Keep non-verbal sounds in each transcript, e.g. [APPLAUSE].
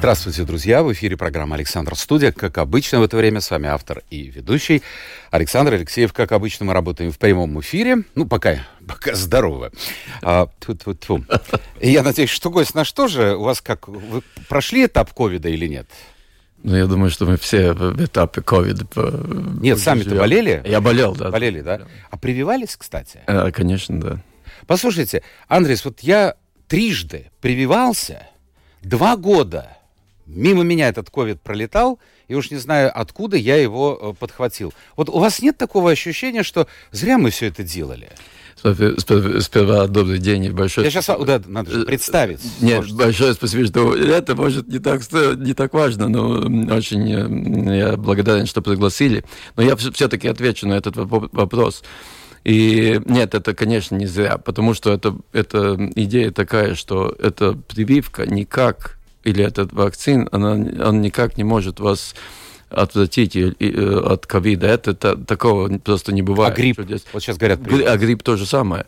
Здравствуйте, друзья! В эфире программа «Александр Студия». Как обычно в это время с вами автор и ведущий Александр Алексеев. Как обычно мы работаем в прямом эфире. Ну, пока, пока здорово. А, тьфу -тьфу -тьфу. Я надеюсь, что гость наш тоже. У вас как, вы прошли этап ковида или нет? Ну, я думаю, что мы все в этапе ковида. Нет, сами-то болели? Я болел, да. Болели, да? А прививались, кстати? А, конечно, да. Послушайте, Андрес, вот я трижды прививался, два года мимо меня этот ковид пролетал, и уж не знаю, откуда я его э, подхватил. Вот у вас нет такого ощущения, что зря мы все это делали? Сперва добрый день и большое... Я сейчас, да, надо же представить. Нет, может. большое спасибо, что это, может, не так, не так важно, но очень э, я благодарен, что пригласили. Но я все-таки отвечу на этот вопрос. И нет, это, конечно, не зря, потому что это, это идея такая, что эта прививка никак или этот вакцин, она, он никак не может вас отвратить э, от ковида. Это, такого просто не бывает. А грипп? Чудес. Вот сейчас говорят. Гри, а грипп то же самое.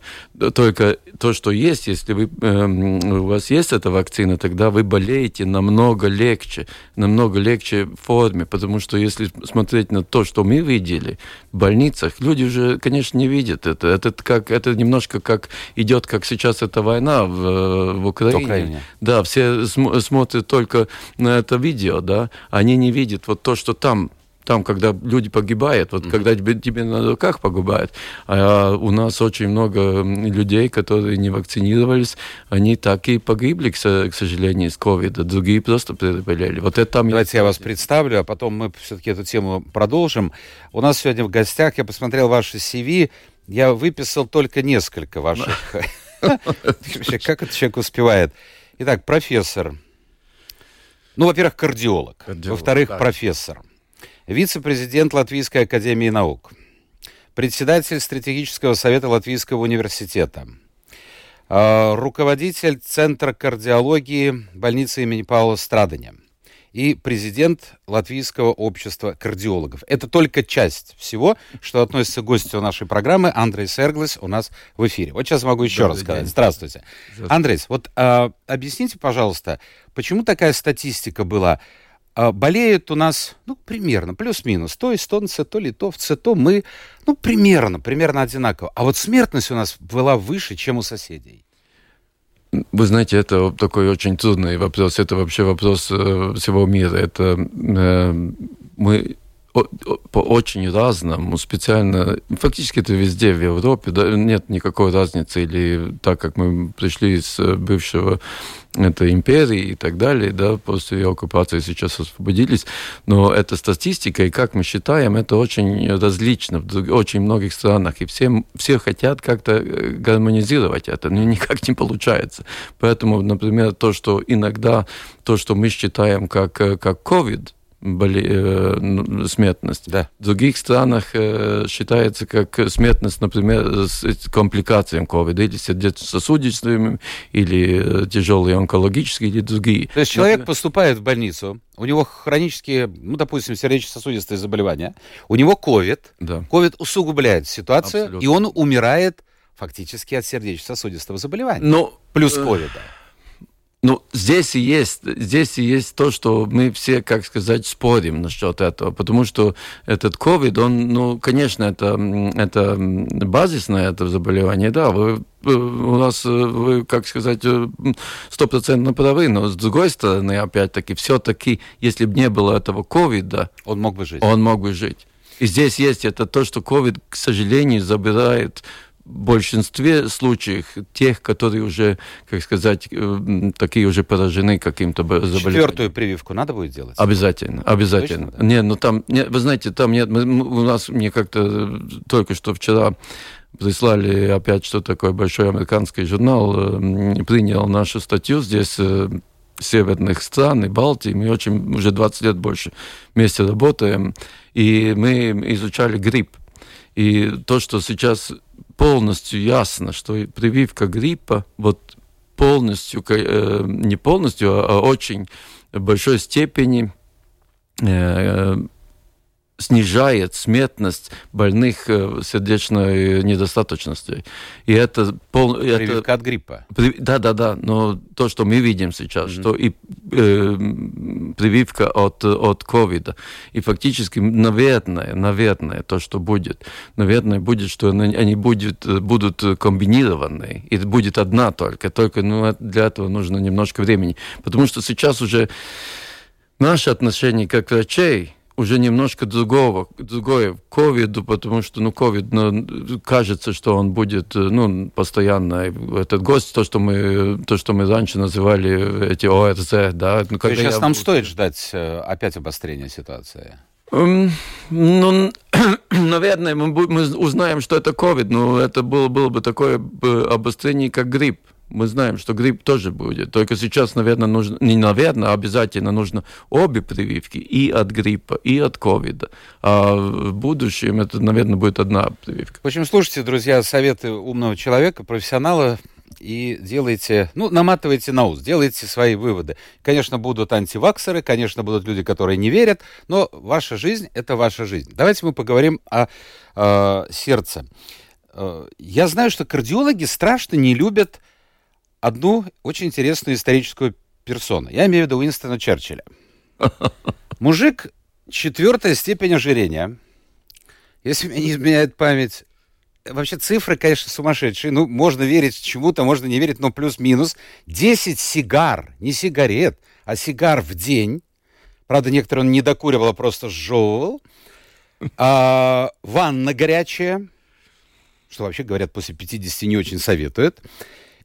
Только то, что есть, если вы, э, у вас есть эта вакцина, тогда вы болеете намного легче, намного легче в форме, потому что если смотреть на то, что мы видели в больницах, люди уже, конечно, не видят это. Это, как, это немножко как идет, как сейчас эта война в, э, в Украине. Украине. Да, все см смотрят только на это видео, да, они не видят вот то, что что там там, когда люди погибают, вот mm-hmm. когда тебе, тебе на руках погибают, а у нас очень много людей, которые не вакцинировались, они так и погибли, к, к сожалению, с ковида, другие просто переболели. Вот это там... Давайте я вас представлю, а потом мы все-таки эту тему продолжим. У нас сегодня в гостях, я посмотрел ваши CV, я выписал только несколько ваших... [LAUGHS] Как этот человек успевает? Итак, профессор, ну, во-первых, кардиолог. Во-вторых, профессор. Вице-президент Латвийской академии наук. Председатель стратегического совета Латвийского университета. Э, руководитель Центра кардиологии больницы имени Паула Страдания и президент Латвийского общества кардиологов. Это только часть всего, что относится к гостю нашей программы. Андрей Серглес у нас в эфире. Вот сейчас могу еще Добрый раз сказать. День. Здравствуйте. Здравствуйте. Андрей, вот а, объясните, пожалуйста, почему такая статистика была? А, болеют у нас, ну, примерно, плюс-минус, то эстонцы, то литовцы, то мы, ну, примерно, примерно одинаково. А вот смертность у нас была выше, чем у соседей. Вы знаете, это такой очень трудный вопрос. Это вообще вопрос э, всего мира. Это э, мы по очень разному, специально, фактически это везде в Европе, да, нет никакой разницы, или так как мы пришли с бывшего это империи и так далее, да, после оккупации сейчас освободились, но эта статистика, и как мы считаем, это очень различно в очень многих странах, и все, все хотят как-то э, гармонизировать это, но [LAUGHS] никак не получается. Поэтому, например, то, что иногда, то, что мы считаем как, э, как COVID, боли, э, ну, смертность. Да. В других странах э, считается как смертность, например, с компликациями COVID, или сердечно-сосудистыми, или э, тяжелые онкологические, или другие. То есть человек поступает в больницу, у него хронические, ну, допустим, сердечно-сосудистые заболевания, у него COVID, да. COVID усугубляет ситуацию, Абсолютно. и он умирает фактически от сердечно-сосудистого заболевания. Но, Плюс ковида. Э ну, здесь и есть, здесь и есть то, что мы все, как сказать, спорим насчет этого, потому что этот COVID, он, ну, конечно, это, это базисное это заболевание, да, вы, у нас, вы, как сказать, стопроцентно правы, но с другой стороны, опять-таки, все-таки, если бы не было этого ковида, он мог бы жить. Он мог бы жить. И здесь есть это то, что COVID, к сожалению, забирает большинстве случаев тех, которые уже, как сказать, э, такие уже поражены каким-то заболеванием. Четвертую прививку надо будет делать? Обязательно, обязательно. Точно, да? Не, ну там, не, вы знаете, там нет, мы, у нас мне как-то только что вчера прислали опять, что такое большой американский журнал, э, принял нашу статью здесь э, северных стран и Балтии. Мы очень уже 20 лет больше вместе работаем. И мы изучали грипп. И то, что сейчас полностью ясно, что прививка гриппа вот полностью, э, не полностью, а очень большой степени э, снижает смертность больных э, сердечной недостаточностью. И это пол... Прививка это, от гриппа. При, да, да, да. Но то, что мы видим сейчас, mm-hmm. что и э, прививка от, от ковида. И фактически, наверное, наверное, то, что будет, наверное, будет, что они, будет, будут комбинированные. И будет одна только. Только ну, для этого нужно немножко времени. Потому что сейчас уже наше отношение как врачей уже немножко другого, другое ковиду, потому что, ну, ковид, ну, кажется, что он будет, ну, постоянно, этот гость, то, что мы, то, что мы раньше называли эти ОРЗ, да. Ну, сейчас я... нам стоит ждать э, опять обострения ситуации? Um, ну, [CLEARS THROAT] наверное, мы, мы узнаем, что это ковид, но это было, было бы такое обострение, как грипп мы знаем, что грипп тоже будет. Только сейчас, наверное, нужно, не наверное, а обязательно нужно обе прививки и от гриппа, и от ковида. А в будущем это, наверное, будет одна прививка. В общем, слушайте, друзья, советы умного человека, профессионала, и делайте, ну, наматывайте на ус, делайте свои выводы. Конечно, будут антиваксеры, конечно, будут люди, которые не верят, но ваша жизнь – это ваша жизнь. Давайте мы поговорим о, о сердце. Э, я знаю, что кардиологи страшно не любят одну очень интересную историческую персону. Я имею в виду Уинстона Черчилля. [LAUGHS] Мужик четвертая степень ожирения. Если меня не изменяет память, вообще цифры, конечно, сумасшедшие. Ну, можно верить чему-то, можно не верить, но плюс-минус. 10 сигар, не сигарет, а сигар в день. Правда, некоторые он не докуривал, а просто сжевывал. А, ванна горячая, что вообще, говорят, после 50 не очень советуют.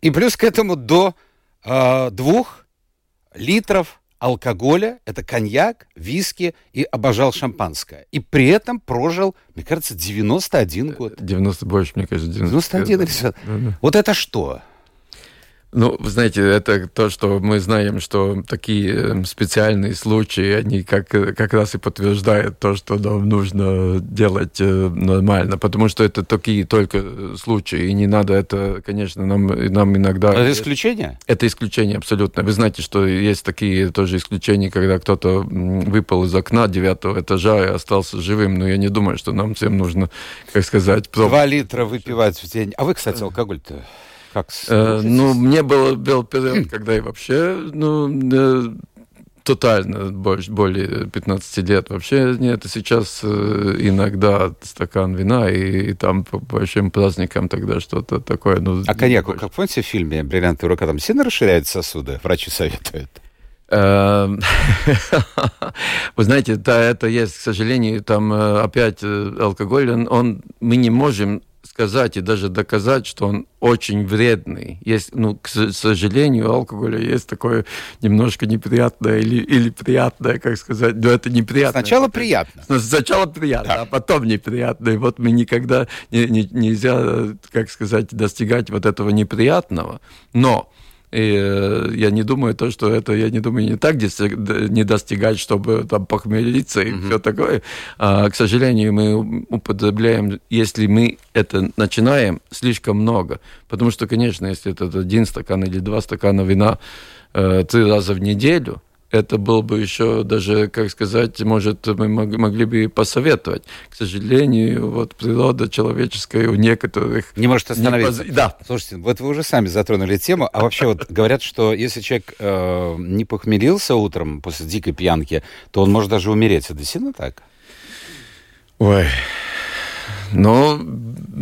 И плюс к этому до э, двух литров алкоголя, это коньяк, виски и обожал шампанское. И при этом прожил, мне кажется, 91 год. 90 больше, мне кажется, 90. 91 или да. Вот это что? Ну, вы знаете, это то, что мы знаем, что такие эм, специальные случаи, они как, как раз и подтверждают то, что нам нужно делать э, нормально, потому что это такие только случаи, и не надо это, конечно, нам, нам иногда... Это исключение? Это исключение, абсолютно. Вы знаете, что есть такие тоже исключения, когда кто-то выпал из окна девятого этажа и остался живым, но я не думаю, что нам всем нужно, как сказать... Два литра выпивать в день. А вы, кстати, алкоголь-то как э, Ну, мне было, был период, когда я вообще, ну, э, тотально больше, более 15 лет вообще нет. Сейчас э, иногда стакан вина и, и там по большим праздникам тогда что-то такое. Ну, а коньяк, как помните в фильме «Бриллиантовая рука», там сильно расширяют сосуды? Врачи советуют. Эм, [LAUGHS] вы знаете, да, это есть, к сожалению, там э, опять алкоголь, он, он мы не можем сказать и даже доказать, что он очень вредный. Есть, ну, к сожалению, у алкоголя есть такое немножко неприятное или, или приятное, как сказать, но это неприятно. Сначала приятно. Сначала приятно, да. а потом неприятно. И вот мы никогда не, не, нельзя, как сказать, достигать вот этого неприятного. Но и э, я не думаю то, что это, я не думаю, не так не достигать, чтобы там похмелиться и mm-hmm. все такое. А, к сожалению, мы употребляем, если мы это начинаем, слишком много. Потому что, конечно, если это один стакан или два стакана вина э, три раза в неделю, это был бы еще даже, как сказать, может, мы могли бы посоветовать. К сожалению, вот природа человеческая у некоторых... Не может остановиться. Не поз... Да. Слушайте, вот вы уже сами затронули тему, а вообще вот говорят, что если человек э, не похмелился утром после дикой пьянки, то он может даже умереть. Это действительно так? Ой, но...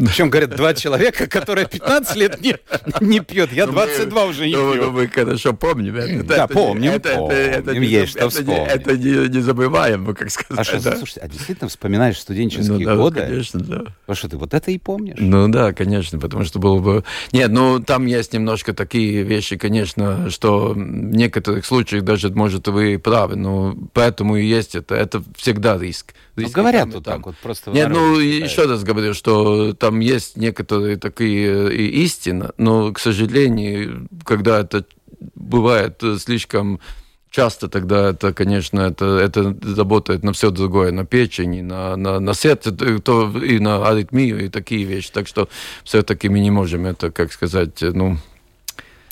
Причем, говорят, два человека, которые 15 лет не, не пьет. Я 22 ну, уже не ну, пью. Ну, мы хорошо помним. Это, да, это, помним, это, помним. Это, это, есть что это, вспомнить. Это не, не забываем, как сказать. А что, да? слушайте, а действительно вспоминаешь студенческие ну, да, годы? конечно, да. А что, ты вот это и помнишь? Ну да, конечно, потому что было бы... Нет, ну там есть немножко такие вещи, конечно, что в некоторых случаях даже, может, вы правы, но поэтому и есть это. Это всегда риск. Ну, говорят вот так вот, просто... Нет, ну, еще раз говорю, что там есть некоторые такие э, истины, но, к сожалению, когда это бывает слишком часто тогда это, конечно, это, это работает на все другое, на печень, и на, на, на сердце, то, и на аритмию, и такие вещи. Так что все-таки мы не можем это, как сказать, ну,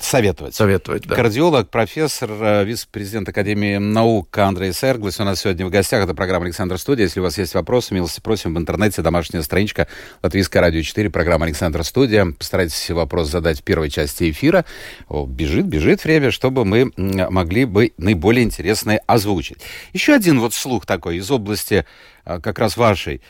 Советовать. Советовать, да. Кардиолог, профессор, э, вице-президент Академии наук Андрей Серглас у нас сегодня в гостях. Это программа «Александр Студия». Если у вас есть вопросы, милости просим в интернете. Домашняя страничка Латвийское радио 4, программа «Александр Студия». Постарайтесь вопрос задать в первой части эфира. О, бежит, бежит время, чтобы мы могли бы наиболее интересные озвучить. Еще один вот слух такой из области э, как раз вашей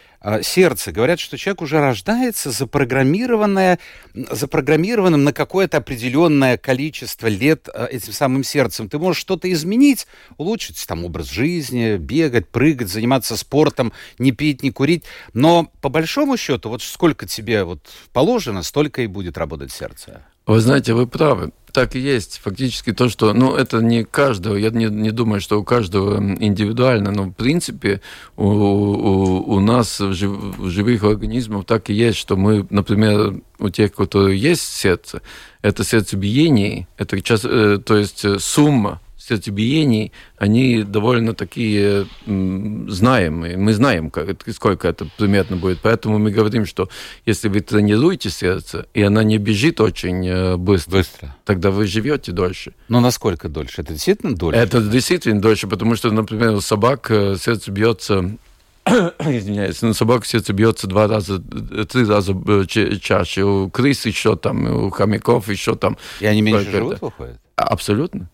сердце. Говорят, что человек уже рождается запрограммированное, запрограммированным на какое-то определенное количество лет а, этим самым сердцем. Ты можешь что-то изменить, улучшить там образ жизни, бегать, прыгать, заниматься спортом, не пить, не курить. Но по большому счету, вот сколько тебе вот положено, столько и будет работать сердце. Вы знаете, вы правы так и есть. Фактически то, что... Ну, это не каждого, я не, не думаю, что у каждого индивидуально, но в принципе у, у, у нас в, жив, живых организмах так и есть, что мы, например, у тех, кто есть сердце, это сердцебиение, это час, э, то есть э, сумма сердцебиений, они довольно такие знаемые. Мы знаем, как, сколько это примерно будет. Поэтому мы говорим, что если вы тренируете сердце, и она не бежит очень э, быстро, быстро. тогда вы живете дольше. Но насколько дольше? Это действительно дольше? Это действительно дольше, потому что, например, у собак э, сердце бьется [COUGHS] извиняюсь, на собак сердце бьется два раза, три раза э, чаще. У крыс еще там, у хомяков еще там. И они меньше живут, выходят? Абсолютно.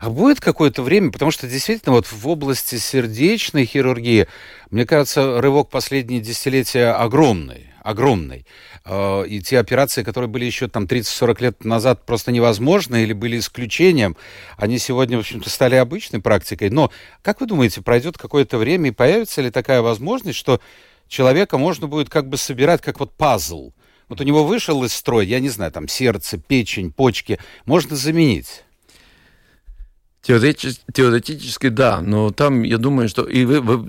А будет какое-то время, потому что действительно вот в области сердечной хирургии, мне кажется, рывок последние десятилетия огромный, огромный. А, и те операции, которые были еще там 30-40 лет назад просто невозможны или были исключением, они сегодня, в общем-то, стали обычной практикой. Но, как вы думаете, пройдет какое-то время и появится ли такая возможность, что человека можно будет как бы собирать как вот пазл? Вот у него вышел из строя, я не знаю, там сердце, печень, почки, можно заменить. Теоретически, теоретически да, но там я думаю, что и вы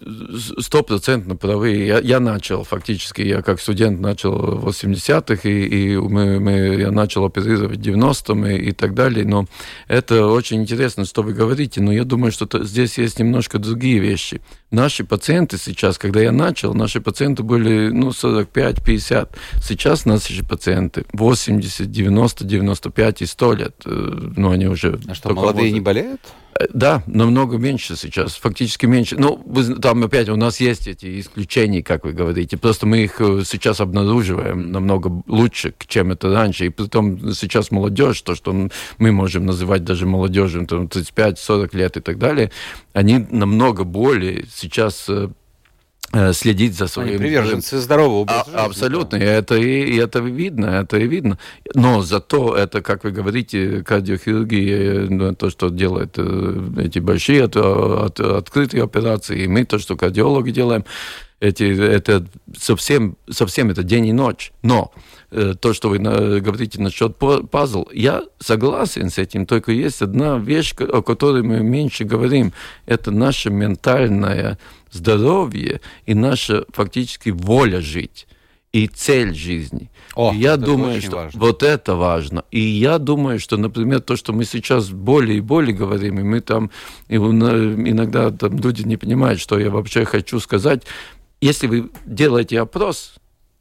стопроцентно правы. Я, я начал фактически, я как студент начал в 80-х, и, и мы, мы, я начал оперировать в 90-м и, и так далее. Но это очень интересно, что вы говорите, но я думаю, что здесь есть немножко другие вещи. Наши пациенты сейчас, когда я начал, наши пациенты были ну, 45-50. Сейчас наши пациенты 80, 90, 95 и 100 лет. Э, ну, они уже... А что, молодые не болеют? Да, намного меньше сейчас, фактически меньше. Ну, там опять у нас есть эти исключения, как вы говорите. Просто мы их э, сейчас обнаруживаем намного лучше, чем это раньше. И потом сейчас молодежь, то, что мы можем называть даже молодежью, там 35-40 лет и так далее, они намного более сейчас Э, следить за своим... Они приверженцы здорового образа а. Абсолютно, да. это, и, это видно, это и видно. Но зато это, как вы говорите, кардиохирургия, то, что делает э, эти большие от, от, открытые операции, и мы то, что кардиологи делаем, эти, это совсем, совсем это день и ночь. Но э, то, что вы на, говорите насчет пазл, я согласен с этим, только есть одна вещь, о которой мы меньше говорим, это наша ментальная здоровье и наша фактически воля жить и цель жизни. О, и я думаю, что важно. вот это важно. И я думаю, что, например, то, что мы сейчас более и более говорим, и мы там и иногда там люди не понимают, что я вообще хочу сказать. Если вы делаете опрос,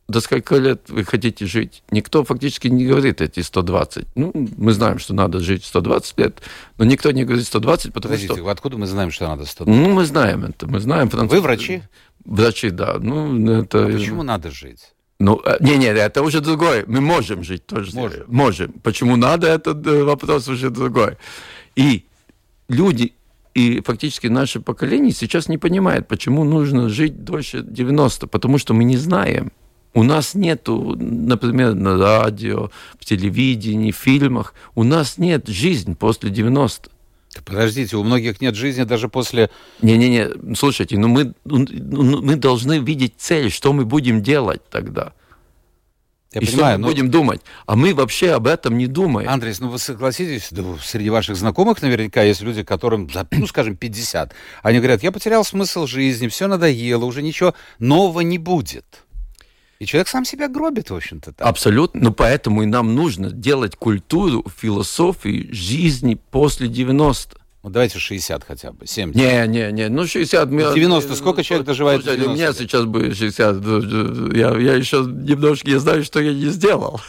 до сколько лет вы хотите жить? Никто фактически не говорит эти 120. Ну, мы знаем, что надо жить 120 лет, но никто не говорит 120, потому Подождите, что... откуда мы знаем, что надо 120? Ну, мы знаем это, мы знаем. Француз... Вы врачи? Врачи, да. Ну, это... А почему надо жить? Ну, э, это уже другой. Мы можем жить тоже. Можем. Можем. Почему надо, этот э, вопрос уже другой. И люди и фактически наше поколение сейчас не понимает, почему нужно жить дольше 90, потому что мы не знаем. У нас нету, например, на радио, в телевидении, в фильмах, у нас нет жизни после 90. Подождите, у многих нет жизни даже после... Не-не-не, слушайте, ну мы, ну, ну, мы должны видеть цель, что мы будем делать тогда. Я и понимаю, что мы но... будем думать. А мы вообще об этом не думаем. Андрей, ну вы согласитесь, да, среди ваших знакомых наверняка есть люди, которым, [CLEARS THROAT] ну, скажем, 50. Они говорят, я потерял смысл жизни, все надоело, уже ничего нового не будет. И человек сам себя гробит, в общем-то. Так. Абсолютно. Но поэтому и нам нужно делать культуру, философию жизни после 90. Ну, давайте 60 хотя бы, 70. Не, не, не, ну 60. 90, сколько человек доживает Слушайте, у меня сейчас будет 60. Я, я еще немножко не знаю, что я не сделал.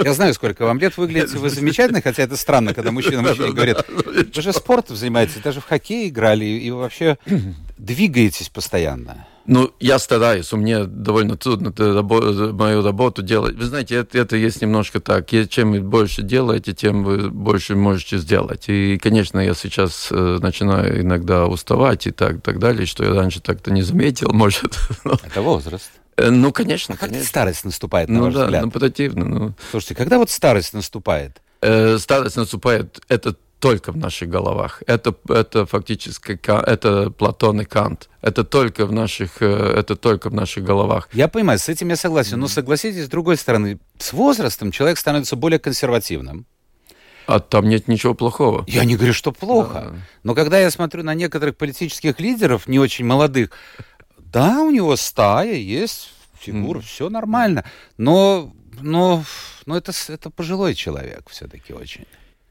Я знаю, сколько вам лет, выглядите вы замечательно, хотя это странно, когда мужчина мужчине говорит, вы же спортом занимаетесь, даже в хоккей играли, и вообще [CLEARS THROAT] двигаетесь постоянно. Ну, я стараюсь, у меня довольно трудно мою работу делать. Вы знаете, это, это есть немножко так. Чем вы больше делаете, тем вы больше можете сделать. И, конечно, я сейчас э, начинаю иногда уставать и так, так далее, что я раньше так-то не заметил, [LAUGHS] может. Это возраст. Э, ну, конечно, а как конечно. старость наступает, на ну, ваш да, взгляд? Ну, противно. Ну. Слушайте, когда вот старость наступает? Э, старость наступает, это только в наших головах. Это, это фактически это Платон и Кант. Это только в наших, э, это только в наших головах. Я понимаю, с этим я согласен. Но согласитесь, с другой стороны, с возрастом человек становится более консервативным. А там нет ничего плохого. Я не говорю, что плохо. Да. Но когда я смотрю на некоторых политических лидеров, не очень молодых, да, у него стая, есть фигура, mm. все нормально. Но, но, но это, это пожилой человек все-таки очень.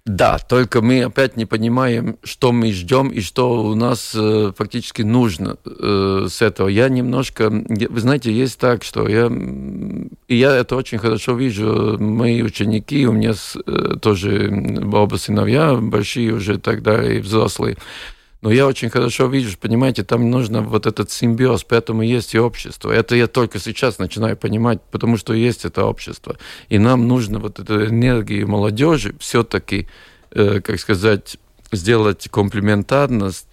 Да, только мы опять не понимаем, что мы ждем и что у нас э, фактически нужно э, с этого. Я немножко, вы знаете, есть так, что я, и я это очень хорошо вижу, мои ученики, у меня с, э, тоже оба сыновья большие уже тогда и взрослые, но я очень хорошо вижу, понимаете, там нужно вот этот симбиоз, поэтому есть и общество. Это я только сейчас начинаю понимать, потому что есть это общество. И нам нужно вот эту энергию молодежи все-таки, э, как сказать, сделать комплементарно с,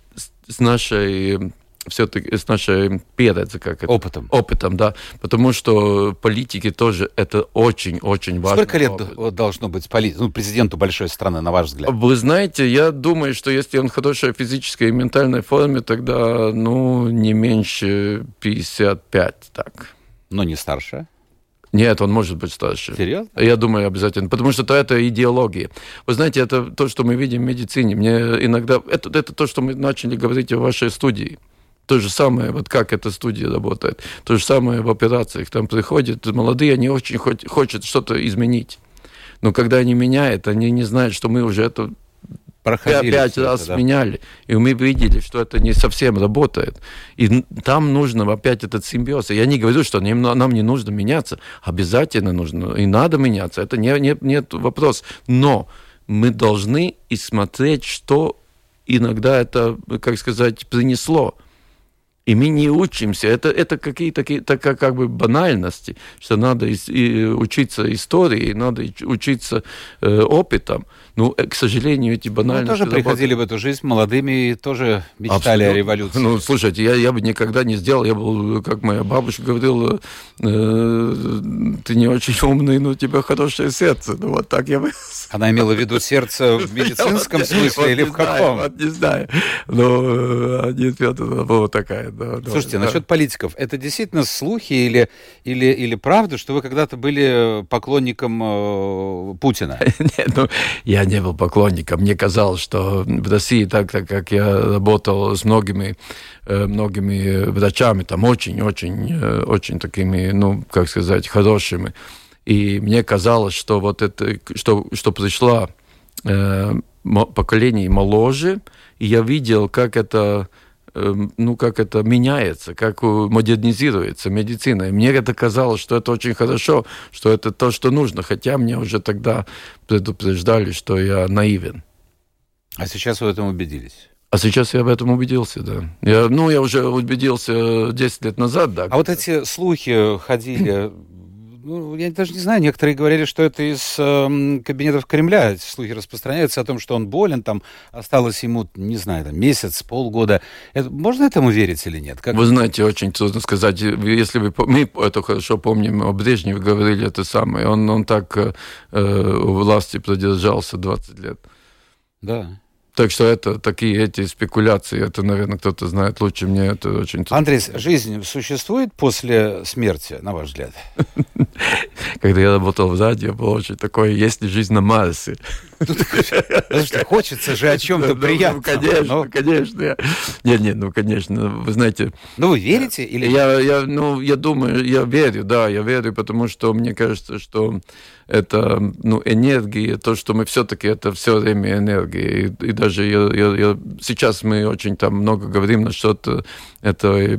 с нашей все-таки с нашей передом, как это? Опытом. Опытом, да. Потому что политики тоже это очень-очень важно. Сколько лет опыт. должно быть полит... ну, президенту большой страны, на ваш взгляд? Вы знаете, я думаю, что если он в хорошей физической и ментальной форме, тогда, ну, не меньше 55, так. Но не старше? Нет, он может быть старше. Серьезно? Я думаю, обязательно. Потому что это идеология. Вы знаете, это то, что мы видим в медицине. Мне иногда... Это, это то, что мы начали говорить в вашей студии. То же самое, вот как эта студия работает. То же самое в операциях. Там приходят молодые, они очень хоть, хотят что-то изменить. Но когда они меняют, они не знают, что мы уже это Проходили пять раз это, да. меняли. И мы видели, что это не совсем работает. И там нужно опять этот симбиоз. Я не говорю, что нам не нужно меняться. Обязательно нужно. И надо меняться. Это не, не, нет вопрос. Но мы должны и смотреть, что иногда это, как сказать, принесло. И мы не учимся. Это, это какие-то такие, как бы банальности, что надо и, и учиться истории, надо учиться э, опытом. Ну, э, к сожалению, эти банальности... Мы тоже приходили в эту жизнь молодыми и тоже мечтали Абсолютно. о революции. Ну, слушайте, я, я бы никогда не сделал. Я был, как моя бабушка говорила, э, ты не очень умный, но у тебя хорошее сердце. Ну, вот так я бы... [LAUGHS] Она имела в виду сердце в [LAUGHS] медицинском смысле или в каком? Не знаю. Но это была такая Слушайте, насчет политиков, это действительно слухи или, или, или правда, что вы когда-то были поклонником э, Путина? [LAUGHS] Нет, ну, я не был поклонником. Мне казалось, что в России, так, так как я работал с многими, э, многими врачами, там очень-очень, э, очень такими, ну, как сказать, хорошими, и мне казалось, что вот это, что, что пришла э, поколение моложе, и я видел, как это ну, как это меняется, как модернизируется медицина. И мне это казалось, что это очень хорошо, что это то, что нужно, хотя мне уже тогда предупреждали, что я наивен. А сейчас вы в этом убедились? А сейчас я в этом убедился, да. Я, ну, я уже убедился 10 лет назад, да. А вот эти слухи ходили ну, я даже не знаю, некоторые говорили, что это из э, кабинетов Кремля. Эти слухи распространяются о том, что он болен, там осталось ему, не знаю, там, месяц, полгода. Это, можно этому верить или нет? Как... Вы знаете, очень трудно сказать. Если вы, мы это хорошо помним, о Брежневе говорили это самое. Он, он так э, у власти продержался 20 лет. Да. Так что это такие эти спекуляции, это, наверное, кто-то знает лучше мне, это очень... Андрей, жизнь существует после смерти, на ваш взгляд? [LAUGHS] Когда я работал в радио, было очень такое, есть ли жизнь на Марсе? Хочется же о чем-то ну, приятном. Конечно, конечно. Нет, нет, ну, конечно, вы знаете... Ну, вы верите? или Я, я, ну, я думаю, я верю, да, я верю, потому что мне кажется, что это, ну, энергия, то, что мы все-таки, это все время энергия. И, и даже я, я, я, сейчас мы очень там много говорим насчет этой Э,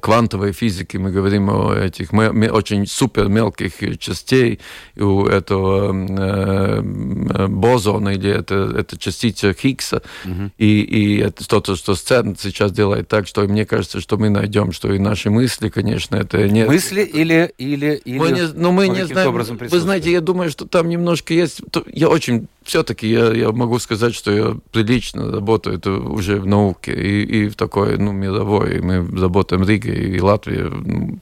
квантовой физики, мы говорим о этих очень супер мелких частей у этого э, э, бозона или это, это частица Хиггса. Угу. И, и это то, что СЦЕРН сейчас делает так, что мне кажется, что мы найдем, что и наши мысли, конечно, это не... Мысли или... или, или мы не, ну, мы не знаем. Вы знаете, я думаю, что там немножко есть... Я очень все-таки я, я могу сказать, что я прилично работаю это уже в науке и, и в такой ну, мировой. Мы работаем в Риге и Латвии ну,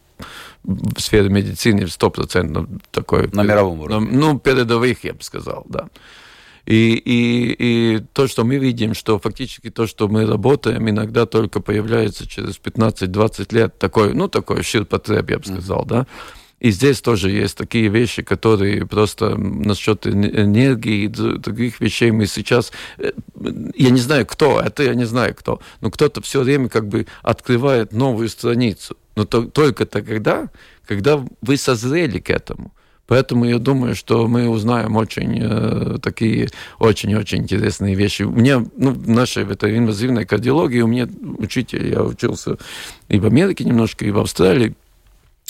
в сфере медицины стопроцентно такой... На мировом уровне. Ну, передовых, я бы сказал, да. И, и, и то, что мы видим, что фактически то, что мы работаем, иногда только появляется через 15-20 лет, такой, ну, такой ширпотреб, я бы сказал, mm-hmm. да. И здесь тоже есть такие вещи, которые просто насчет энергии других вещей мы сейчас... Э, я не знаю, кто это, я не знаю, кто. Но кто-то все время как бы открывает новую страницу. Но то, только тогда, когда вы созрели к этому. Поэтому я думаю, что мы узнаем очень э, такие очень-очень интересные вещи. Меня, ну, в нашей в этой инвазивной кардиологии, у меня учитель, я учился и в Америке немножко, и в Австралии,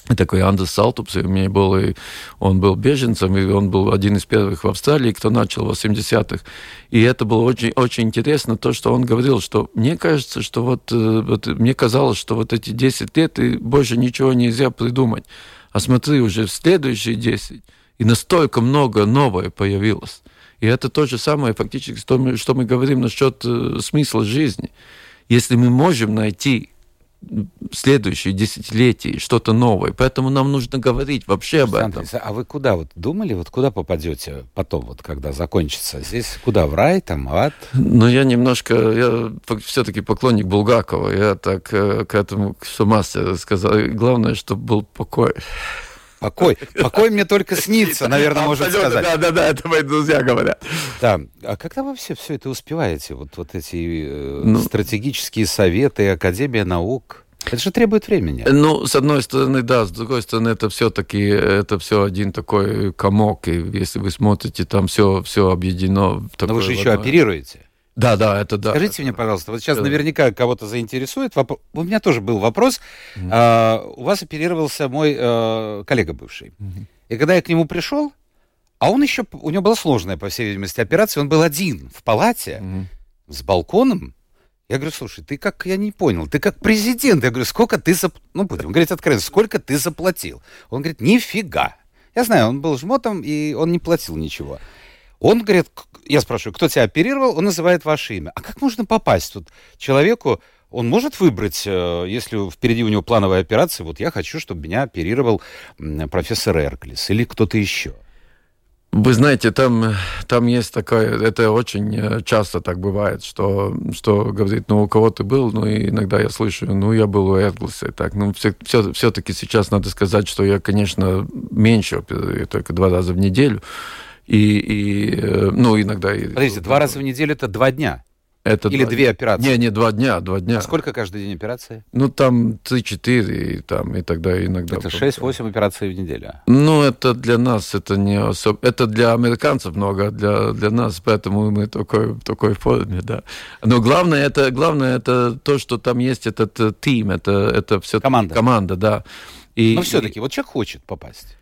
такой Андес Салтупс, у меня был, и он был беженцем, и он был один из первых в Австралии, кто начал в 80-х. И это было очень, очень интересно, то, что он говорил, что мне кажется, что вот, э, вот мне казалось, что вот эти 10 лет и больше ничего нельзя придумать. А смотри, уже в следующие 10, и настолько много новое появилось. И это то же самое фактически, что мы, что мы говорим насчет э, смысла жизни. Если мы можем найти следующие десятилетия что-то новое. Поэтому нам нужно говорить вообще об этом. А вы куда вот думали, вот куда попадете потом, вот когда закончится? Здесь куда, в рай, там, ад? Ну, я немножко, я все-таки поклонник Булгакова. Я так э, к этому с ума сказал. Главное, чтобы был покой. Покой. Покой мне только снится, наверное, можно сказать. Да, да, да, это мои друзья говорят. Да. А когда вы все, все это успеваете? Вот, вот эти э, ну, стратегические советы, Академия наук? Это же требует времени. Ну, с одной стороны, да, с другой стороны, это все-таки это все один такой комок, и если вы смотрите, там все, все объединено. Но вы же еще оперируете. Да, да, это да. Скажите мне, пожалуйста, вот сейчас наверняка кого-то заинтересует. Воп... У меня тоже был вопрос. Mm-hmm. А, у вас оперировался мой а, коллега бывший. Mm-hmm. И когда я к нему пришел, а он еще, у него была сложная, по всей видимости, операция, он был один в палате mm-hmm. с балконом. Я говорю, слушай, ты как, я не понял, ты как президент. Я говорю, сколько ты, зап... ну, будем говорить откровенно, сколько ты заплатил? Он говорит, нифига. Я знаю, он был жмотом, и он не платил ничего. Он говорит, я спрашиваю, кто тебя оперировал, он называет ваше имя. А как можно попасть тут человеку? Он может выбрать, э, если впереди у него плановая операция, вот я хочу, чтобы меня оперировал профессор Эрклис или кто-то еще. Вы знаете, там, там есть такое, это очень э, часто так бывает, что, что говорит, ну, у кого ты был, ну, и иногда я слышу, ну, я был у Эрглиса, так, ну, все, все, все-таки сейчас надо сказать, что я, конечно, меньше, только два раза в неделю, и, и э, ну, иногда... Подождите, два раза в неделю это два дня? Это Или два... две операции? Не, не, два дня, два дня. А сколько каждый день операции? Ну, там 3-4, и, там, и тогда иногда... Это 6-8 операций в неделю? Ну, это для нас, это не особо... Это для американцев много, для, для нас, поэтому мы такой, такой форме, да. Но главное это, главное, это то, что там есть этот тим, это, это все... Команда. Команда, да. И, Но все-таки, и... вот человек хочет попасть.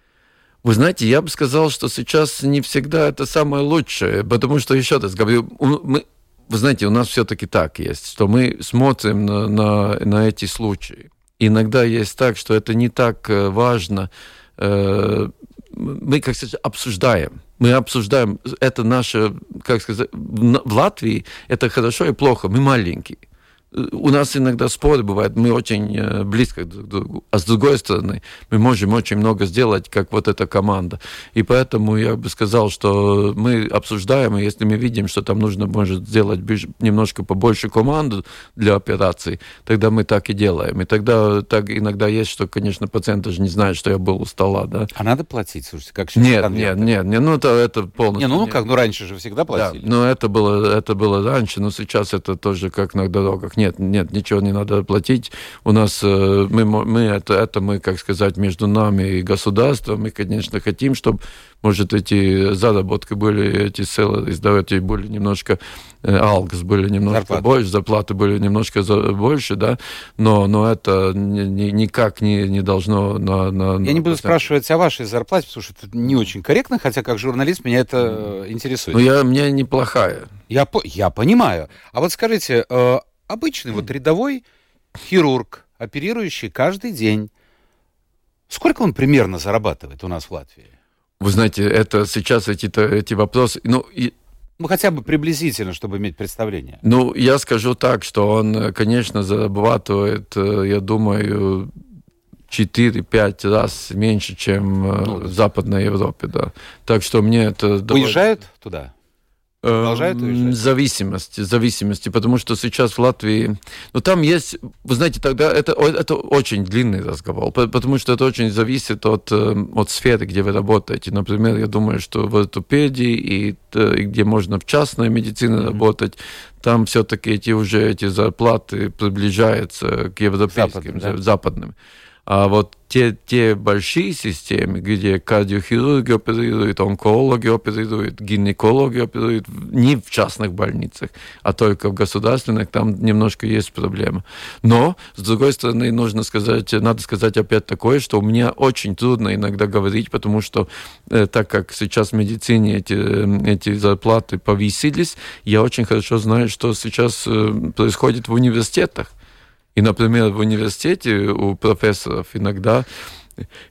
Вы знаете, я бы сказал, что сейчас не всегда это самое лучшее, потому что, еще раз говорю, мы, вы знаете, у нас все-таки так есть, что мы смотрим на, на, на эти случаи. Иногда есть так, что это не так э, важно. Э, мы, как сказать, обсуждаем. Мы обсуждаем, это наше, как сказать, в Латвии это хорошо и плохо, мы маленькие у нас иногда споры бывают, мы очень э, близко друг к другу. А с другой стороны, мы можем очень много сделать, как вот эта команда. И поэтому я бы сказал, что мы обсуждаем, и если мы видим, что там нужно, может, сделать немножко побольше команду для операций, тогда мы так и делаем. И тогда так иногда есть, что, конечно, пациент даже не знает, что я был у стола, да. А надо платить, слушайте, как сейчас Нет, нет, нет, нет, ну это, это полностью... Не, ну, ну как, ну раньше же всегда платили. Да, ну это было, это было раньше, но сейчас это тоже как на дорогах нет, нет, ничего не надо платить. У нас э, мы, мы это, это мы, как сказать, между нами и государством. Мы, конечно, хотим, чтобы может, эти заработки были, эти селы издавать были немножко, э, алгс были немножко зарплаты. больше, зарплаты были немножко за, больше, да, но, но это ни, ни, никак не, не должно на, на... Я не буду спрашивать о вашей зарплате, потому что это не очень корректно, хотя как журналист меня это интересует. Ну, я, мне неплохая. Я, я понимаю. А вот скажите, э, обычный вот рядовой хирург, оперирующий каждый день, сколько он примерно зарабатывает у нас в Латвии? Вы знаете, это сейчас эти, эти вопросы... Ну, и, ну, хотя бы приблизительно, чтобы иметь представление. Ну, я скажу так, что он, конечно, зарабатывает, э, я думаю, 4-5 раз меньше, чем э, ну, в Западной Европе, да. Так что мне это... Уезжают довольно... туда? Продолжают уезжать? Зависимости, зависимости, потому что сейчас в Латвии, ну там есть, вы знаете, тогда это, это очень длинный разговор, потому что это очень зависит от, э, от сферы, где вы работаете. Например, я думаю, что в ортопедии и, э, и где можно в частной медицине mm-hmm. работать, там все-таки эти уже эти зарплаты приближаются к европейским, Западным, да? западным. А вот те, те большие системы, где кардиохирурги оперируют, онкологи оперируют, гинекологи оперируют, не в частных больницах, а только в государственных, там немножко есть проблема. Но, с другой стороны, нужно сказать, надо сказать опять такое, что мне очень трудно иногда говорить, потому что э, так как сейчас в медицине эти, эти зарплаты повысились, я очень хорошо знаю, что сейчас э, происходит в университетах. И, например, в университете у профессоров иногда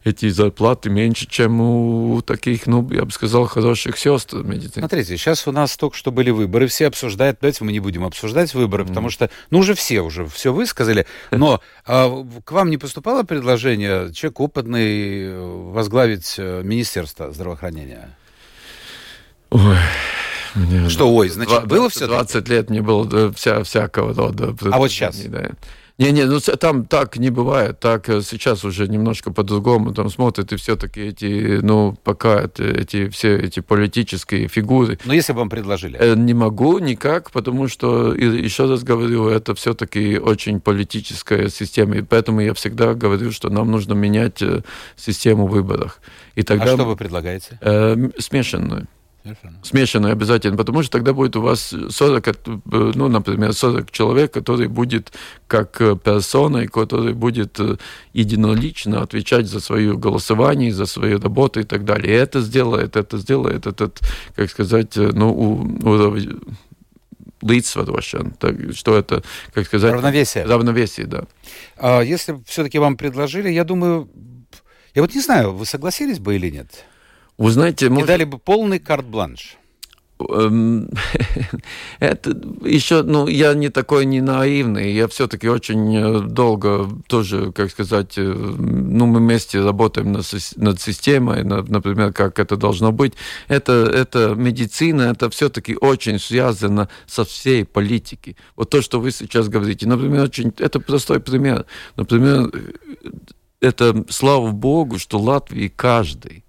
эти зарплаты меньше, чем у таких, ну, я бы сказал, хороших сестр медицины. Смотрите, сейчас у нас только что были выборы, все обсуждают, давайте мы не будем обсуждать выборы, mm. потому что, ну, уже все уже все высказали, но а, к вам не поступало предложение, человек опытный, возглавить э, Министерство здравоохранения? Ой. Мне что, ой, значит, 20, было все 20 лет мне было вся, всякого рода. А вот сейчас? Да. Не-не, ну там так не бывает, так э, сейчас уже немножко по-другому, там смотрят и все-таки эти, ну, пока это, эти все эти политические фигуры. Но если бы вам предложили? Э, не могу никак, потому что, еще раз говорю, это все-таки очень политическая система, и поэтому я всегда говорю, что нам нужно менять э, систему выборов. И тогда, а что вы предлагаете? Э, смешанную. Смешанную обязательно, потому что тогда будет у вас 40, э, ну, например, 40 человек, который будет как э, персона, который будет э, единолично отвечать за свое голосование, за свою работу и так далее. И это сделает, это сделает этот, как сказать, ну, уровень лицводошен, что это, как сказать... Равновесие. Равновесие, да. А если все-таки вам предложили, я думаю, я вот не знаю, вы согласились бы или нет? Вы знаете, И может... дали бы полный карт-бланш. Эм, [LAUGHS] это еще, ну, я не такой не наивный, я все-таки очень э, долго тоже, как сказать, э, ну, мы вместе работаем над, над системой, например, как это должно быть. Это, это медицина, это все-таки очень связано со всей политикой. Вот то, что вы сейчас говорите, например, очень, это простой пример. Например, э, это, слава богу, что Латвии каждый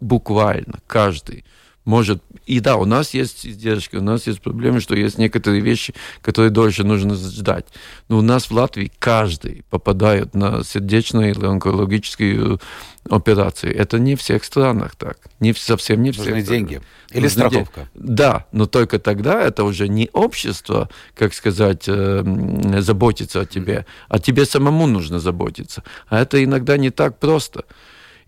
буквально каждый может... И да, у нас есть издержки, у нас есть проблемы, что есть некоторые вещи, которые дольше нужно ждать. Но у нас в Латвии каждый попадает на сердечные или онкологические операции. Это не в всех странах так. Не, совсем не в Нужны всех деньги. Или Нужны страховка. Деньги. Да, но только тогда это уже не общество, как сказать, э, заботится о тебе, а тебе самому нужно заботиться. А это иногда не так просто.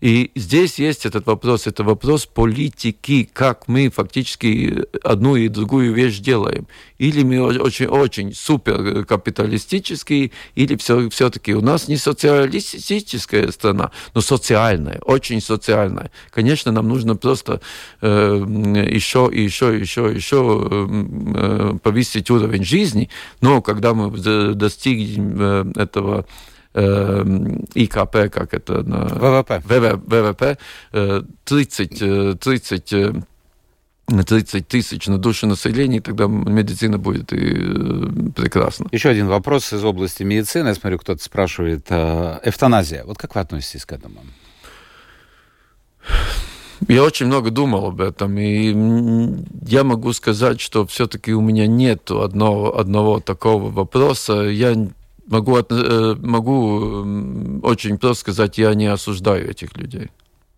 И здесь есть этот вопрос, это вопрос политики, как мы фактически одну и другую вещь делаем. Или мы очень-очень супер капиталистические, или все, все-таки у нас не социалистическая страна, но социальная, очень социальная. Конечно, нам нужно просто э, еще, еще, еще, еще э, повысить уровень жизни, но когда мы достигнем э, этого ИКП, как это на... ВВП. ВВП 30, 30 30 тысяч на душу населения, тогда медицина будет и прекрасна. Еще один вопрос из области медицины. Я смотрю, кто-то спрашивает. Эвтаназия. Вот как вы относитесь к этому? Я очень много думал об этом, и я могу сказать, что все-таки у меня нет одного, одного такого вопроса. Я могу, э, могу очень просто сказать, я не осуждаю этих людей.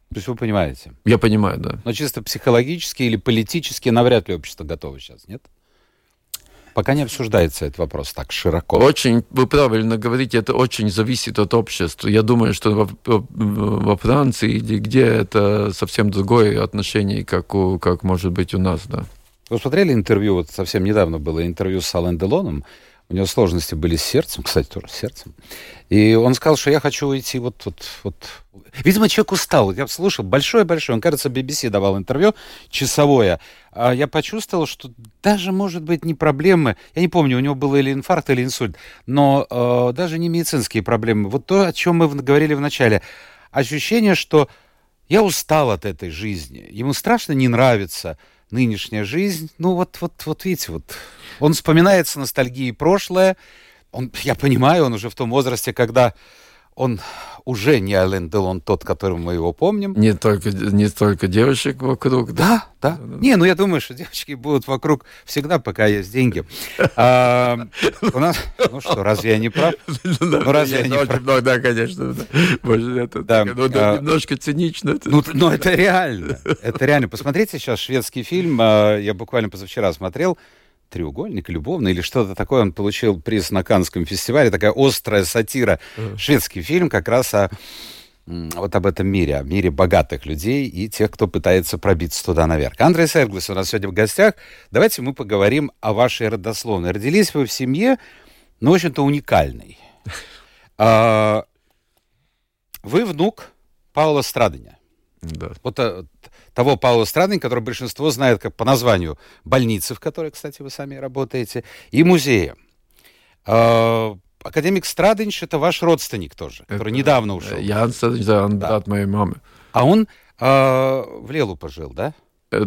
То есть вы понимаете? Я понимаю, да. Но чисто психологически или политически навряд ли общество готово сейчас, нет? Пока не обсуждается этот вопрос так широко. Очень, вы правильно говорите, это очень зависит от общества. Я думаю, что во, во Франции или где это совсем другое отношение, как, у, как может быть у нас, да. Вы смотрели интервью, вот совсем недавно было интервью с Ален Делоном, у него сложности были с сердцем, кстати, тоже с сердцем. И он сказал, что я хочу уйти вот, вот, вот. Видимо, человек устал. Я слушал большое-большое. Он, кажется, BBC давал интервью часовое. А я почувствовал, что даже, может быть, не проблемы. Я не помню, у него было или инфаркт, или инсульт. Но э, даже не медицинские проблемы. Вот то, о чем мы говорили в начале. Ощущение, что я устал от этой жизни. Ему страшно не нравится нынешняя жизнь. Ну вот, вот, вот видите, вот он вспоминает с ностальгией прошлое. Он, я понимаю, он уже в том возрасте, когда он уже не Ален Делон тот, которым мы его помним. Не только, не только девочек вокруг. Да, да. да. Не, ну я думаю, что девочки будут вокруг всегда, пока есть деньги. [LAUGHS] А, у нас, ну что, разве я не прав? [LAUGHS] Ну разве я не прав? Да, конечно. Это а, немножко цинично. Ну, ну это реально. Это реально. Посмотрите сейчас шведский фильм. А, я буквально позавчера смотрел треугольник любовный или что-то такое. Он получил приз на Каннском фестивале. Такая острая сатира. Uh-huh. Шведский фильм как раз о вот об этом мире, о мире богатых людей и тех, кто пытается пробиться туда наверх. Андрей Серглис у нас сегодня в гостях. Давайте мы поговорим о вашей родословной. Родились вы в семье, ну, в общем-то, уникальной. [LAUGHS] А, вы внук Паула Страдыня. Да. Вот э, того Паула Страдыня, который большинство знает как по названию больницы, в которой, кстати, вы сами работаете, и музея. А, академик Страдынч это ваш родственник тоже, это, который недавно ушел. Ян Страдынч, да, он да. брат моей мамы. А он а, в Лелу пожил, да? Э,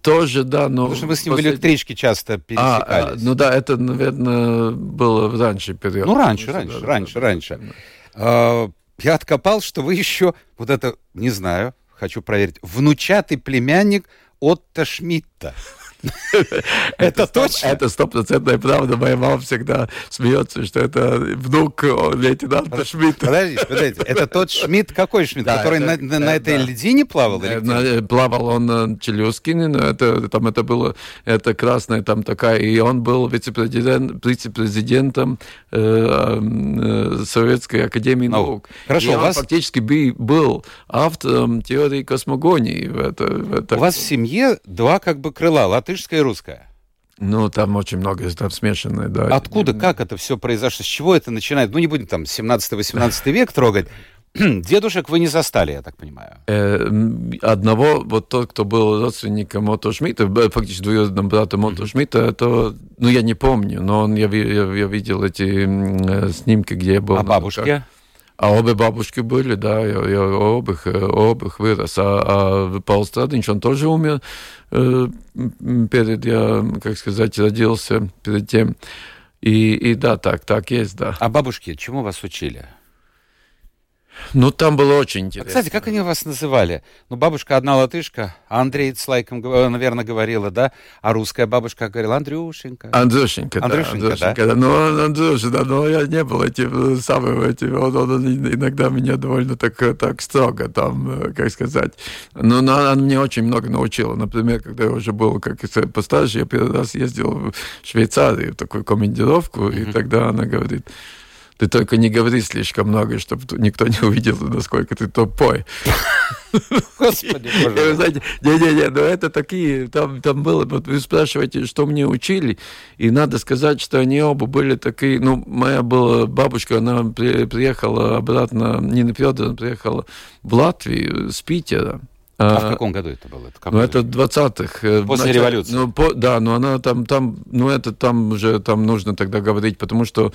тоже, да, но... Потому что мы с ним после... в электричке часто а, пересекались. А, ну да, это, наверное, было раньше период. Ну, раньше, раньше, да, раньше, да, раньше. Да. А, я откопал, что вы еще, вот это, не знаю, хочу проверить, внучатый племянник Отто Шмидта. Это точно? Это стопроцентная правда. Моя мама всегда смеется, что это внук лейтенанта Шмидта. Подождите, подождите. Это тот Шмидт, какой Шмидт, который на этой льдине плавал? Плавал он на Челюскине, но это там это было, это красная там такая, и он был вице-президентом э, э, Советской Академии наук. Хорошо, у вас... фактически был автором теории космогонии. У вас в семье два как бы крыла, латышская и русская. Ну, там очень много, там смешанное, да. Откуда, как это все произошло, с чего это начинает? Ну, не будем там 17-18 век трогать. [CLEARS THROAT] Дедушек вы не застали, я так понимаю. Э, одного, вот тот, кто был родственником Отто Шмидта, фактически двоюродным братом Отто Шмидта, то, ну, я не помню, но он, я, я, я видел эти э, снимки, где я был. А бабушки? А обе бабушки были, да, я, я обых, обых вырос. А, а Павел Страдович, он тоже умер э, перед, я, как сказать, родился перед тем. И, и да, так, так есть, да. А бабушки чему вас учили? Ну, там было очень интересно. А, кстати, как они вас называли? Ну, бабушка одна латышка, а Андрей с лайком, наверное, говорила, да? А русская бабушка говорила Андрюшенька. Андрюшенька, Андрюшенька, да. Андрюшенька, да. Ну, Андрюша, да, но я не был этим самым этим. Он, он иногда меня довольно так, так строго там, э, как сказать. Но, но она мне очень много научила. Например, когда я уже был как постарше, я первый раз ездил в Швейцарию, в такую командировку, mm-hmm. и тогда она говорит, ты только не говори слишком много, чтобы никто не увидел, насколько ты тупой. Господи, Вы знаете, не-не-не, но это такие, там, там было, вот вы спрашиваете, что мне учили, и надо сказать, что они оба были такие, ну, моя была бабушка, она при, приехала обратно, Нина Федоровна приехала в Латвию с Питера, а, а в каком году это было? Это ну, это 20-х. Э, После начале, революции. Ну, по, да, но она там, там, ну, это там уже, там нужно тогда говорить, потому что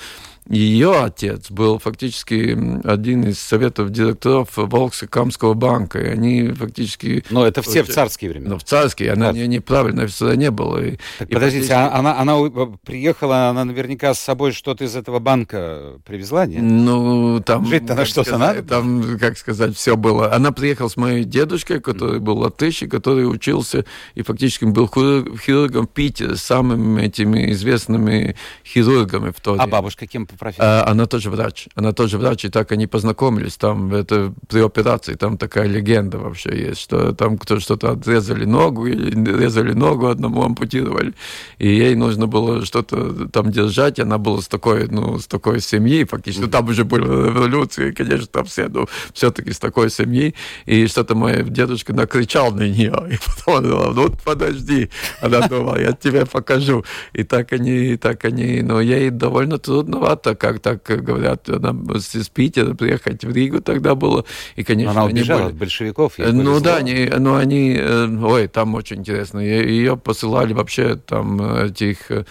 ее отец был фактически один из советов директоров Волксо-Камского банка, и они фактически... Но это все в царские времена. Ну, в царские, она не, неправильно всегда не было. И, так, и подождите, фактически... А она, она приехала, она наверняка с собой что-то из этого банка привезла, нет? Ну, там... Жить-то на что-то надо? Там, как сказать, все было. Она приехала с моей дедушкой, который был латыш, и который учился и фактически был хирургом в Питере, самыми этими известными хирургами в то А бабушка кем по профессии? А, она тоже врач. Она тоже врач, и так они познакомились. Там это при операции, там такая легенда вообще есть, что там кто что-то отрезали ногу, или резали ногу, одному ампутировали, и ей нужно было что-то там держать, она была с такой, ну, с такой семьи, фактически, ну, там уже были революции, конечно, там все, но все-таки с такой семьи, и что-то мой дедушка накричал на нее, [LAUGHS] и потом она говорила, ну, подожди, она думала, я тебе покажу, и так они, и так они, но ей довольно трудновато, как так говорят, она с Питера приехать в Ригу тогда было, и, конечно, она убежала были... от большевиков. Ну да, они, ну они, э, ой, там очень интересно, ее посылали вообще там этих Э,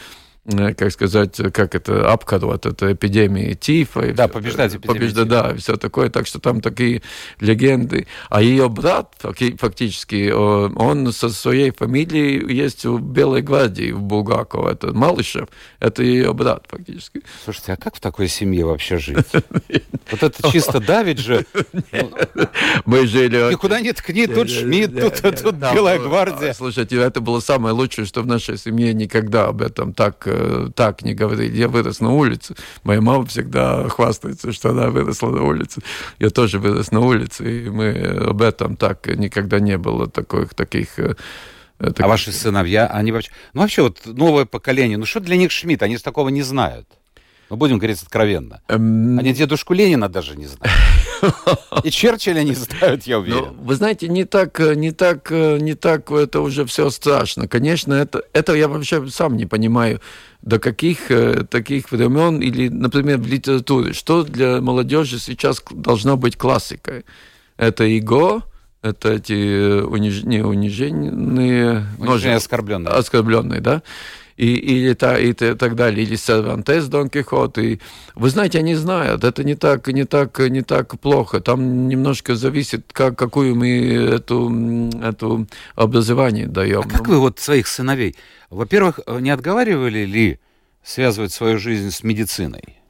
как сказать, как это, обкорот, это эпидемии тифа. Да, побеждать эпидемию побежда, Да, все такое. Так что там такие легенды. А ее брат, фактически, он со своей фамилией есть в Белой гвардии, в Булгаково. Это Малышев, это ее брат, фактически. Слушайте, а как в такой семье вообще жить? [LAUGHS] Вот это чисто давит же. [LAUGHS] Мы жили... Никуда не ткни, тут Шмидт, тут Белая гвардия. Слушайте, это было самое лучшее, что в нашей семье никогда об этом так Э, так не говорили. Я вырос на улице. Моя мама всегда хвастается, что она выросла на улице. Я тоже вырос на улице, и мы об этом так никогда не было таких... таких э, таких... А ваши сыновья, они вообще... Ну, вообще, вот новое поколение, ну, что для них Шмидт? Они с такого не знают. Ну, будем говорить откровенно. Эм... Они дедушку Ленина даже не знают. [LAUGHS] И Черчилля не знают, я уверен. Но, вы знаете, не так, не так, не так это уже все страшно. Конечно, это, это я вообще сам не понимаю, до каких э, таких времен, или, например, в литературе, что для молодежи сейчас должно быть классикой. Это ИГО, это эти э, униж... не униженные... Унижение оскорбленные. Оскорбленные, да и, или та, и так далее, или Сервантес Дон Кихот. И, вы знаете, они знают, это не так, не так, не так плохо. Там немножко зависит, как, какую мы эту, эту образование даем. А как вы вот своих сыновей, во-первых, не отговаривали ли связывать свою жизнь с медициной?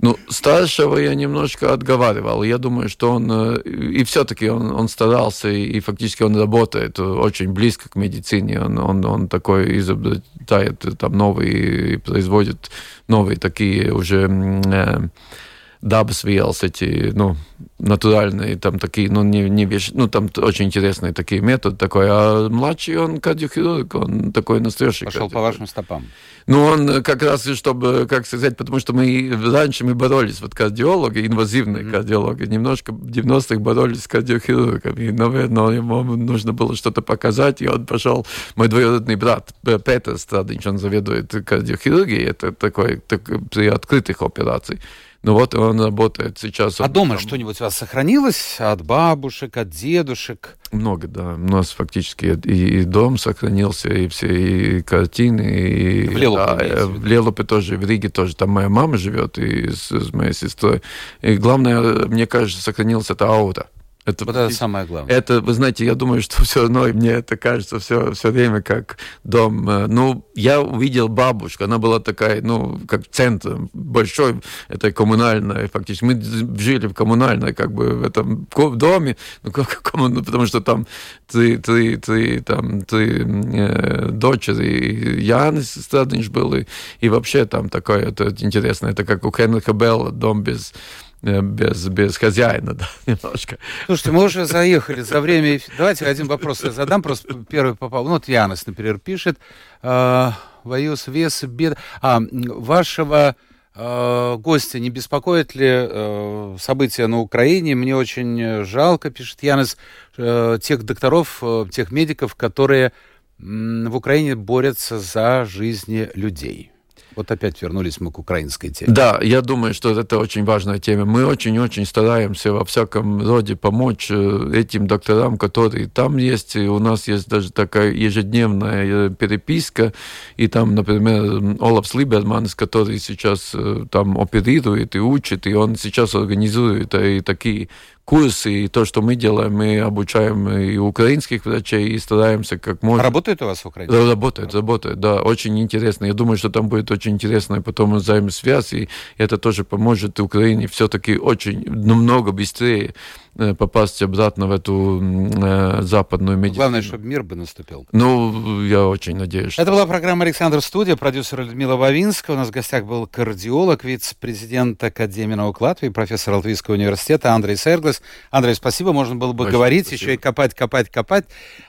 Ну, старшего я немножко отговаривал. Я думаю, что он... Э, и все-таки он, он старался, и, фактически он работает очень близко к медицине. Он, он, он такой изобретает там новые, производит новые такие уже э, dabas vielas, эти, ну, натуральные, там такие, ну, не, не вещи, ну, там очень интересные такие методы такой, а младший он кардиохирург, он такой настоящий Пошел по вашим стопам. Ну, он как раз, чтобы, как сказать, потому что мы раньше мы боролись, вот кардиологи, инвазивные mm-hmm. кардиологи, немножко в 90-х боролись с кардиохирургами, и, наверное, ему нужно было что-то показать, и он пошел, мой двоюродный брат Петр Страдинч, он заведует кардиохирургией, это такой, такой при открытых операциях, ну вот он работает сейчас. А дома там... что-нибудь у вас сохранилось от бабушек, от дедушек? Много, да. У нас фактически и, и дом сохранился, и все и картины. И, в Лелупе, да, в Лелупе тоже, в Риге тоже. Там моя мама живет и с, с моей сестрой. И главное, мне кажется, сохранилось это аура. Это, вот это самое главное. Это, вы знаете, я думаю, что все равно мне это кажется все, все время как дом. Э, ну, я увидел бабушку, она была такая, ну, как центр большой, это коммунальная, фактически. Мы жили в коммунальной, как бы, в этом доме, ну, как, коммун, потому что там три, три, три, там, три э, дочери, Янис Страдинч был, и, и вообще там такое, это интересно, это как у Хенриха Белла, дом без без, без хозяина, [LAUGHS] да, немножко. Слушайте, мы уже заехали за время... Давайте один вопрос я задам, просто первый попал. Ну, вот Янос, например, пишет. Э, Воюз, вес, бед... А, вашего э, гостя не беспокоит ли э, события на Украине? Мне очень жалко, пишет Янос, э, тех докторов, э, тех медиков, которые э, в Украине борются за жизни людей. Вот опять вернулись мы к украинской теме. Да, я думаю, что это очень важная тема. Мы очень-очень стараемся во всяком роде помочь э, этим докторам, которые там есть. У нас есть даже такая ежедневная э, переписка. И там, например, Олаф Слиберманс, который сейчас э, там оперирует и учит, и он сейчас организует и такие курсы, и то, что мы делаем, мы обучаем и украинских врачей, и стараемся как можно... Работает у вас в Украине? Работает, работает, да, очень интересно. Я думаю, что там будет очень интересная потом взаимосвязь, и это тоже поможет Украине все-таки очень намного быстрее попасть обратно в эту э, западную медицину. Главное, чтобы мир бы наступил. Ну, я очень надеюсь. Что... Это была программа «Александр Студия», продюсер Людмила Вавинская. У нас в гостях был кардиолог, вице-президент Академии наук Латвии, профессор Латвийского университета Андрей Серглес. Андрей, спасибо. Можно было бы Очень говорить, спасибо. еще и копать, копать, копать.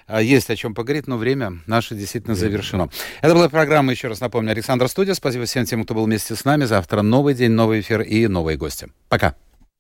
А, есть о чем поговорить, но время наше действительно завершено. Это была программа, еще раз напомню, Александр Студия. Спасибо всем тем, кто был вместе с нами. Завтра новый день, новый эфир и новые гости. Пока.